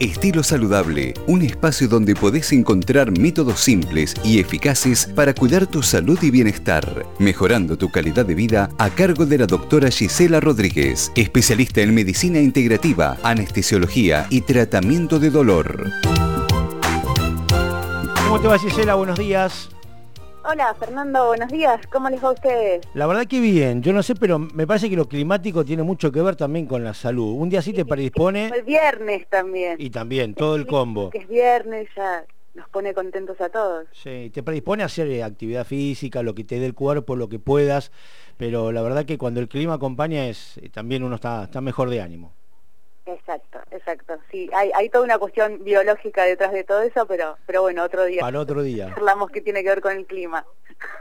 Estilo Saludable, un espacio donde podés encontrar métodos simples y eficaces para cuidar tu salud y bienestar, mejorando tu calidad de vida a cargo de la doctora Gisela Rodríguez, especialista en medicina integrativa, anestesiología y tratamiento de dolor. ¿Cómo te va Gisela? Buenos días. Hola Fernando, buenos días. ¿Cómo les va a ustedes? La verdad que bien, yo no sé, pero me parece que lo climático tiene mucho que ver también con la salud. Un día sí te predispone... El viernes también. Y también, todo el combo. Que es viernes ya nos pone contentos a todos. Sí, te predispone a hacer eh, actividad física, lo que te dé el cuerpo, lo que puedas, pero la verdad que cuando el clima acompaña es eh, también uno está, está mejor de ánimo. Exacto, exacto. Sí, hay, hay toda una cuestión biológica detrás de todo eso, pero, pero bueno, otro día. Para otro día. Hablamos que tiene que ver con el clima.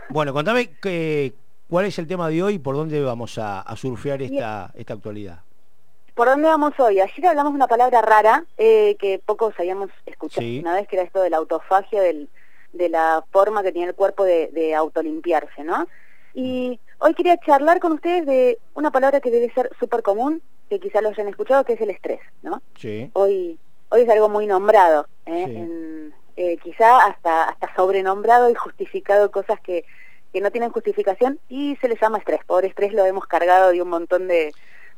Bueno, contame que, cuál es el tema de hoy y por dónde vamos a, surfear esta, esta actualidad. ¿Por dónde vamos hoy? Ayer hablamos de una palabra rara eh, que pocos habíamos escuchado una vez, que era esto de la autofagia, del, de la forma que tiene el cuerpo de, de autolimpiarse, ¿no? Y hoy quería charlar con ustedes de una palabra que debe ser súper común, que quizá lo hayan escuchado, que es el estrés, ¿no? Sí. Hoy, hoy es algo muy nombrado, ¿eh? eh, quizá hasta, hasta sobrenombrado y justificado cosas que, que no tienen justificación y se les llama estrés. Por estrés lo hemos cargado de un montón de,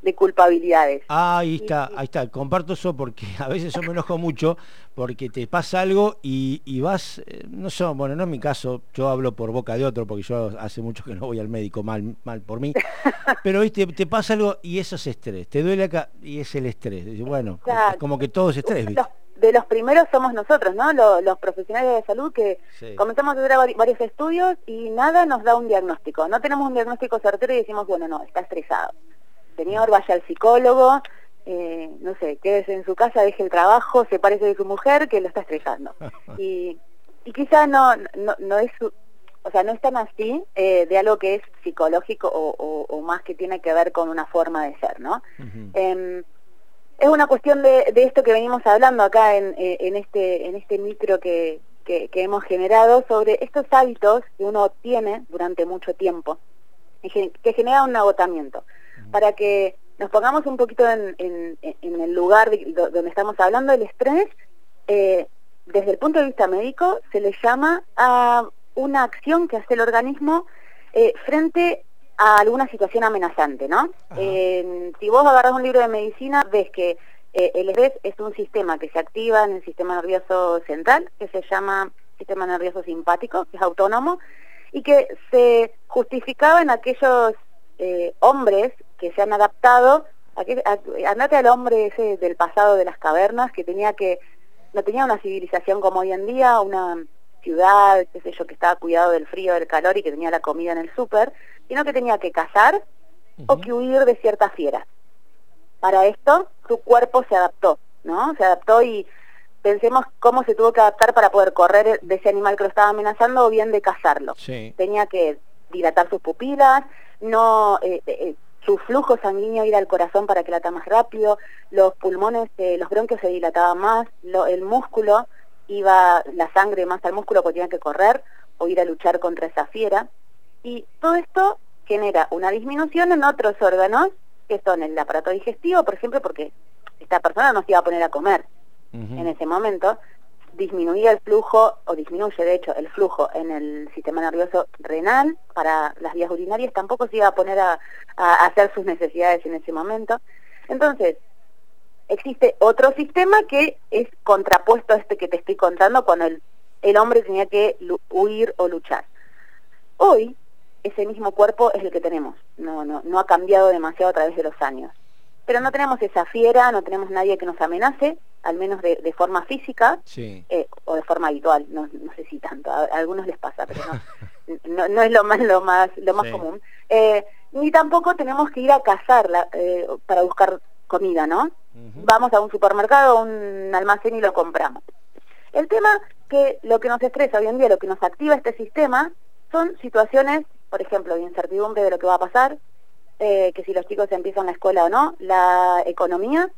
de culpabilidades. Ah, ahí está, ahí está, comparto eso porque a veces yo me enojo mucho porque te pasa algo y, vas, eh, no sé, bueno, no es mi caso, yo hablo por boca de otro porque yo hace mucho que no voy al médico, mal, mal por mí, pero viste, te pasa algo y eso es estrés, te duele acá y es el estrés, bueno, como que todo es estrés, de los primeros somos nosotros, ¿no? Los, profesionales de salud que comenzamos a hacer varios estudios y nada nos da un diagnóstico. No tenemos un diagnóstico certero y decimos, bueno, no, está estresado señor vaya al psicólogo, eh, no sé, quédese en su casa, deje el trabajo, se parece de su mujer que lo está estresando. Y, y quizá no, no, no es, o sea, no es tan así eh, de algo que es psicológico o, o, más que tiene que ver con una forma de ser, ¿no? Em, es una cuestión de, de, esto que venimos hablando acá en, eh, en, este, en este micro que, que, que hemos generado sobre estos hábitos que uno tiene durante mucho tiempo que genera un agotamiento para que nos pongamos un poquito en, el lugar donde estamos hablando, del estrés, eh, desde el punto de vista médico, se le llama a una acción que hace el organismo eh, frente a alguna situación amenazante, ¿no? si vos agarras un libro de medicina, ves que eh, el estrés es un sistema que se activa en el sistema nervioso central, que se llama sistema nervioso simpático, que es autónomo, y que se justificaba en aquellos hombres que se han adaptado, a, andate al hombre ese del pasado de las cavernas, que tenía que, no tenía una civilización como hoy en día, una ciudad, qué sé yo, que estaba cuidado del frío, del calor y que tenía la comida en el súper, sino que tenía que cazar o que huir de ciertas fieras. Para esto, su cuerpo se adaptó, ¿no? Se adaptó y pensemos cómo se tuvo que adaptar para poder correr de ese animal que lo estaba amenazando o bien de cazarlo. Tenía que dilatar sus pupilas, no eh, eh, su flujo sanguíneo ir al corazón para que lata más rápido, los pulmones, eh, los bronquios se dilataban más, el músculo iba la sangre más al músculo porque tenía que correr o ir a luchar contra esa fiera. Y todo esto genera una disminución en otros órganos, que son el aparato digestivo, por ejemplo, porque esta persona no se iba a poner a comer en ese momento, disminuía el flujo, o disminuye de hecho el flujo en el sistema nervioso renal para las vías urinarias, tampoco se iba a poner a, hacer sus necesidades en ese momento. Entonces, existe otro sistema que es contrapuesto a este que te estoy contando cuando el, hombre tenía que huir o luchar. Hoy, ese mismo cuerpo es el que tenemos, no, no, no ha cambiado demasiado a través de los años. Pero no tenemos esa fiera, no tenemos nadie que nos amenace, al menos de, forma física eh, o de forma habitual, no, no sé si tanto, a, algunos les pasa, pero no, no, es lo más, lo más, lo más común. Eh, ni tampoco tenemos que ir a cazar eh, para buscar comida, ¿no? Vamos a un supermercado, a un almacén y lo compramos. El tema que lo que nos estresa hoy en día, lo que nos activa este sistema, son situaciones, por ejemplo, de incertidumbre de lo que va a pasar, que si los chicos empiezan la escuela o no, la economía,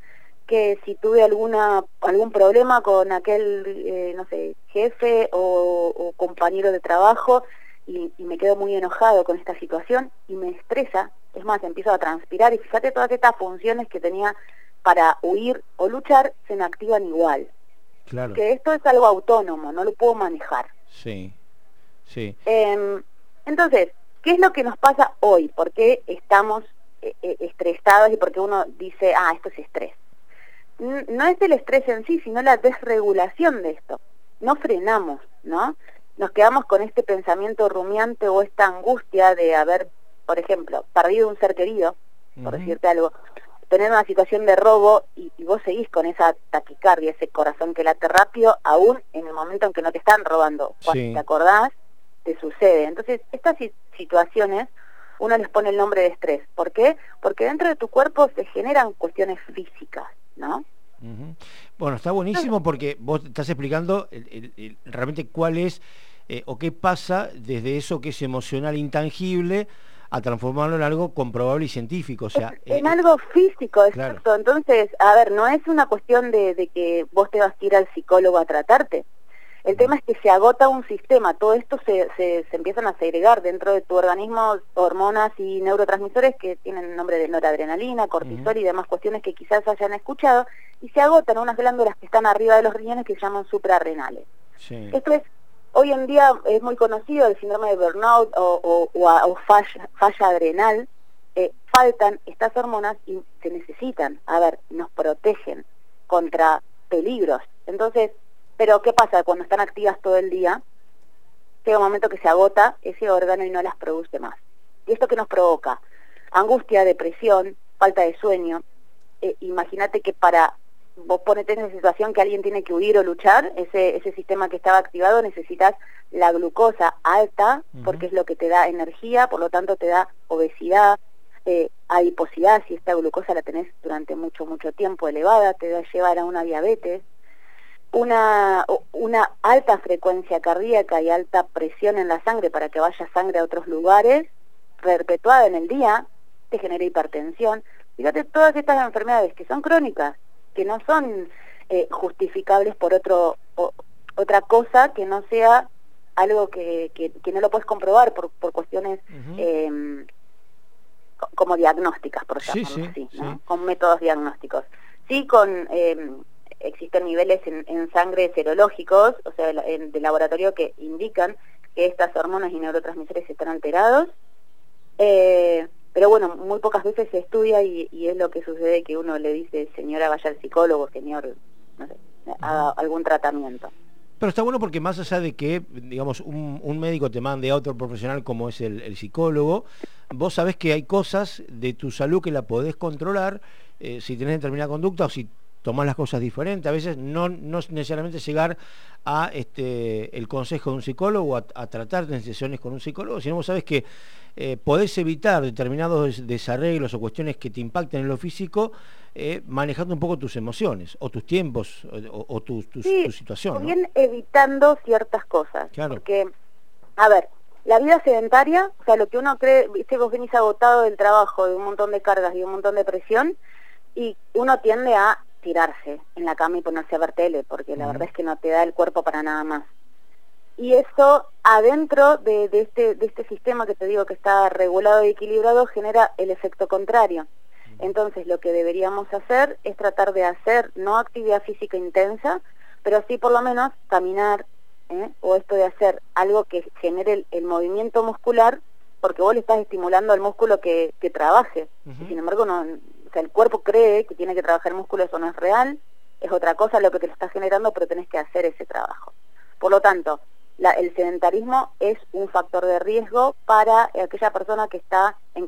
que si tuve alguna algún problema con aquel, eh, no sé, jefe o, compañero de trabajo y, me quedo muy enojado con esta situación y me estresa, es más, empiezo a transpirar y fíjate todas estas funciones que tenía para huir o luchar se me activan igual. Claro. Que esto es algo autónomo, no lo puedo manejar. Sí, sí. Em, entonces, ¿qué es lo que nos pasa hoy? ¿Por qué estamos eh, eh, estresados y por qué uno dice, ah, esto es estrés? No es el estrés en sí, sino la desregulación de esto. No frenamos, ¿no? Nos quedamos con este pensamiento rumiante o esta angustia de haber, por ejemplo, perdido un ser querido, por decirte algo, tener una situación de robo y, vos seguís con esa taquicardia, ese corazón que late rápido, aún en el momento en que no te están robando. Cuando te acordás, te sucede. Entonces, estas situaciones uno les pone el nombre de estrés. ¿Por qué? Porque dentro de tu cuerpo se generan cuestiones físicas, ¿no? Bueno, está buenísimo porque vos estás explicando realmente cuál es eh, o qué pasa desde eso que es emocional intangible a transformarlo en algo comprobable y científico. O sea, en eh, algo físico, exacto. Entonces, a ver, no es una cuestión de, que vos te vas a ir al psicólogo a tratarte. El tema es que se agota un sistema, todo esto se, se, empiezan a segregar dentro de tu organismo hormonas y neurotransmisores que tienen el nombre de noradrenalina, cortisol y demás cuestiones que quizás hayan escuchado, y se agotan unas glándulas que están arriba de los riñones que se llaman suprarrenales. Esto es Hoy en día es muy conocido el síndrome de burnout o, o, falla, adrenal. Eh, faltan estas hormonas y se necesitan. A ver, nos protegen contra peligros. Entonces, pero ¿qué pasa cuando están activas todo el día? Llega un momento que se agota ese órgano y no las produce más. ¿Y esto qué nos provoca? Angustia, depresión, falta de sueño. Eh, imagínate que para vos ponete en esa situación que alguien tiene que huir o luchar, ese, ese sistema que estaba activado necesitas la glucosa alta, porque es lo que te da energía, por lo tanto te da obesidad, eh, adiposidad, si esta glucosa la tenés durante mucho, mucho tiempo elevada, te va a llevar a una diabetes, una, una alta frecuencia cardíaca y alta presión en la sangre para que vaya sangre a otros lugares, perpetuada en el día, te genera hipertensión. Fíjate, todas estas enfermedades que son crónicas, que no son eh, justificables por otro otra cosa que no sea algo que, que, no lo puedes comprobar por, por cuestiones em, como diagnósticas, por llamarlo así, con métodos diagnósticos. Sí, con em, existen niveles en, sangre serológicos, o sea, de laboratorio que indican que estas hormonas y neurotransmisores están alterados. Eh, pero bueno, muy pocas veces se estudia y, es lo que sucede que uno le dice, señora, vaya al psicólogo, señor, no sé, haga algún tratamiento. Pero está bueno porque más allá de que, digamos, un, médico te mande a otro profesional como es el, psicólogo, vos sabés que hay cosas de tu salud que la podés controlar eh, si tenés determinada conducta o si tomar las cosas diferentes. A veces no, no necesariamente llegar a este, el consejo de un psicólogo, a, a tratar de sesiones con un psicólogo, sino vos sabés que eh, podés evitar determinados desarreglos o cuestiones que te impacten en lo físico eh, manejando un poco tus emociones o tus tiempos o, tu, situación. O bien evitando ciertas cosas. Claro. Porque, a ver, la vida sedentaria, o sea, lo que uno cree, viste, vos venís agotado del trabajo, de un montón de cargas y un montón de presión, y uno tiende a tirarse en la cama y ponerse a ver tele, porque la verdad es que no te da el cuerpo para nada más. Y eso adentro de, este, de este sistema que te digo que está regulado y equilibrado genera el efecto contrario. Entonces lo que deberíamos hacer es tratar de hacer no actividad física intensa, pero sí por lo menos caminar, ¿eh? o esto de hacer algo que genere el, movimiento muscular, porque vos le estás estimulando al músculo que, que trabaje. Sin embargo, no, el cuerpo cree que tiene que trabajar el músculo, eso no es real, es otra cosa lo que te lo está generando, pero tenés que hacer ese trabajo. Por lo tanto, el sedentarismo es un factor de riesgo para aquella persona que está en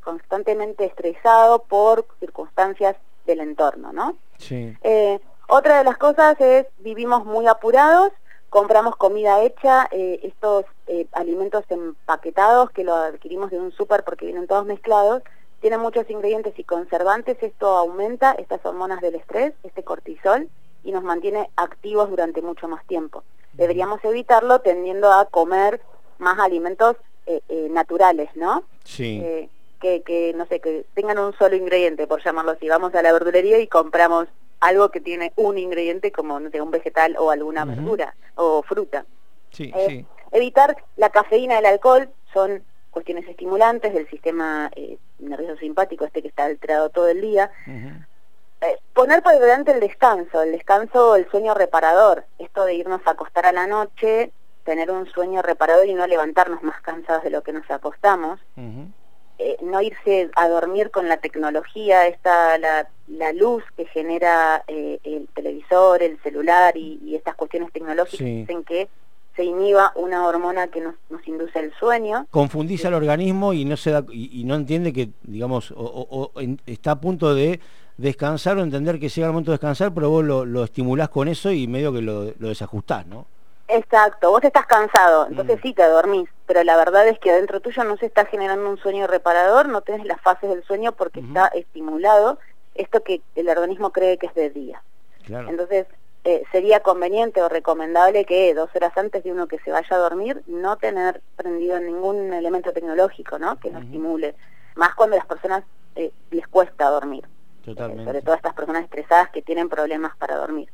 constantemente estresado por circunstancias del entorno, ¿no? Sí. Eh, otra de las cosas es vivimos muy apurados, compramos comida hecha, eh, estos eh, alimentos empaquetados que lo adquirimos de un súper porque vienen todos mezclados, tienen muchos ingredientes y conservantes, esto aumenta estas hormonas del estrés, este cortisol, y nos mantiene activos durante mucho más tiempo. Deberíamos evitarlo tendiendo a comer más alimentos eh, eh, naturales, ¿no? Sí. Eh, que, que, no sé, que tengan un solo ingrediente, por llamarlo así. Vamos a la verdulería y compramos algo que tiene un ingrediente como, no sé, un vegetal o alguna verdura o fruta. Sí, sí. Evitar la cafeína y el alcohol son cuestiones estimulantes del sistema nervioso simpático, este que está alterado todo el día. eh, poner por delante el descanso, el descanso, el sueño reparador, esto de irnos a acostar a la noche, tener un sueño reparador y no levantarnos más cansados de lo que nos acostamos, eh, no irse a dormir con la tecnología, esta, la, la luz que genera eh, el televisor, el celular y, estas cuestiones tecnológicas dicen que se inhiba una hormona que nos, nos induce el sueño. Confundís al organismo y no se da, y, no entiende que, digamos, o, está a punto de descansar o entender que llega el momento de descansar, pero vos lo, lo estimulás con eso y medio que lo, lo desajustás, ¿no? Exacto, vos estás cansado, entonces mm. sí te dormís, pero la verdad es que adentro tuyo no se está generando un sueño reparador, no tenés las fases del sueño porque está estimulado esto que el organismo cree que es de día. Entonces, eh, sería conveniente o recomendable que dos horas antes de uno que se vaya a dormir no tener prendido ningún elemento tecnológico, ¿no? Que no estimule, más cuando a las personas eh, les cuesta dormir. Totalmente. sobre todo estas personas estresadas que tienen problemas para dormir.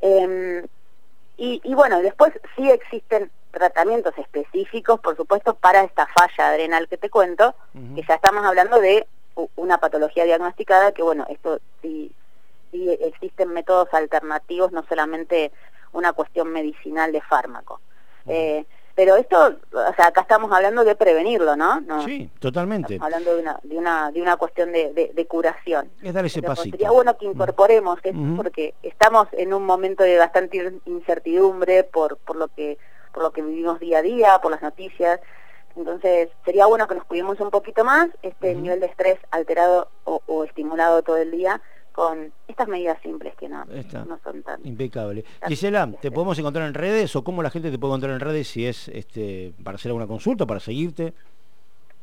Eh, y, bueno, después sí existen tratamientos específicos, por supuesto, para esta falla adrenal que te cuento, que ya estamos hablando de una patología diagnosticada, que bueno, esto sí, sí existen métodos alternativos, no solamente una cuestión medicinal de fármaco. Pero esto, o sea, acá estamos hablando de prevenirlo, ¿no? sí, totalmente. Estamos hablando de una, de una, de una cuestión de, de, curación. Es dar ese pasito. Sería bueno que incorporemos esto porque estamos en un momento de bastante incertidumbre por, por, lo que, por lo que vivimos día a día, por las noticias. Entonces, sería bueno que nos cuidemos un poquito más, este nivel de estrés alterado o estimulado todo el día, con estas medidas simples que no, no son tan... Impecable. Gisela, ¿te podemos encontrar en redes o cómo la gente te puede encontrar en redes si es este para hacer alguna consulta, para seguirte?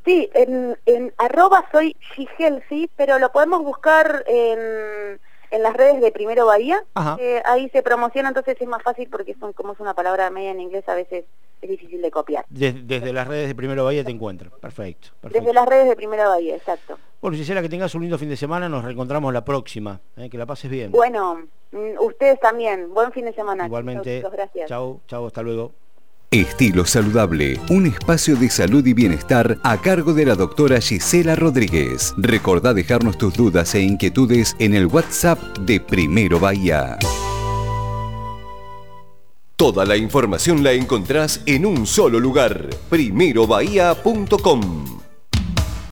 Sí, en, en arroba soy Gigelsi, pero lo podemos buscar en en las redes de Primero Bahía. Eh, ahí se promociona, entonces es más fácil porque son como es una palabra media en inglés, a veces es difícil de copiar. Desde, las redes de Primero Bahía te encuentro. Perfecto, Desde las redes de Primero Bahía, exacto. Bueno, Gisela, que tengas un lindo fin de semana, nos reencontramos la próxima. Eh, que la pases bien. Bueno, mm, ustedes también. Buen fin de semana. Igualmente. gracias. Chau, chau, hasta luego. Estilo Saludable, un espacio de salud y bienestar a cargo de la doctora Gisela Rodríguez. Recordá dejarnos tus dudas e inquietudes en el WhatsApp de Primero Bahía. Toda la información la encontrás en un solo lugar, primerobahía.com.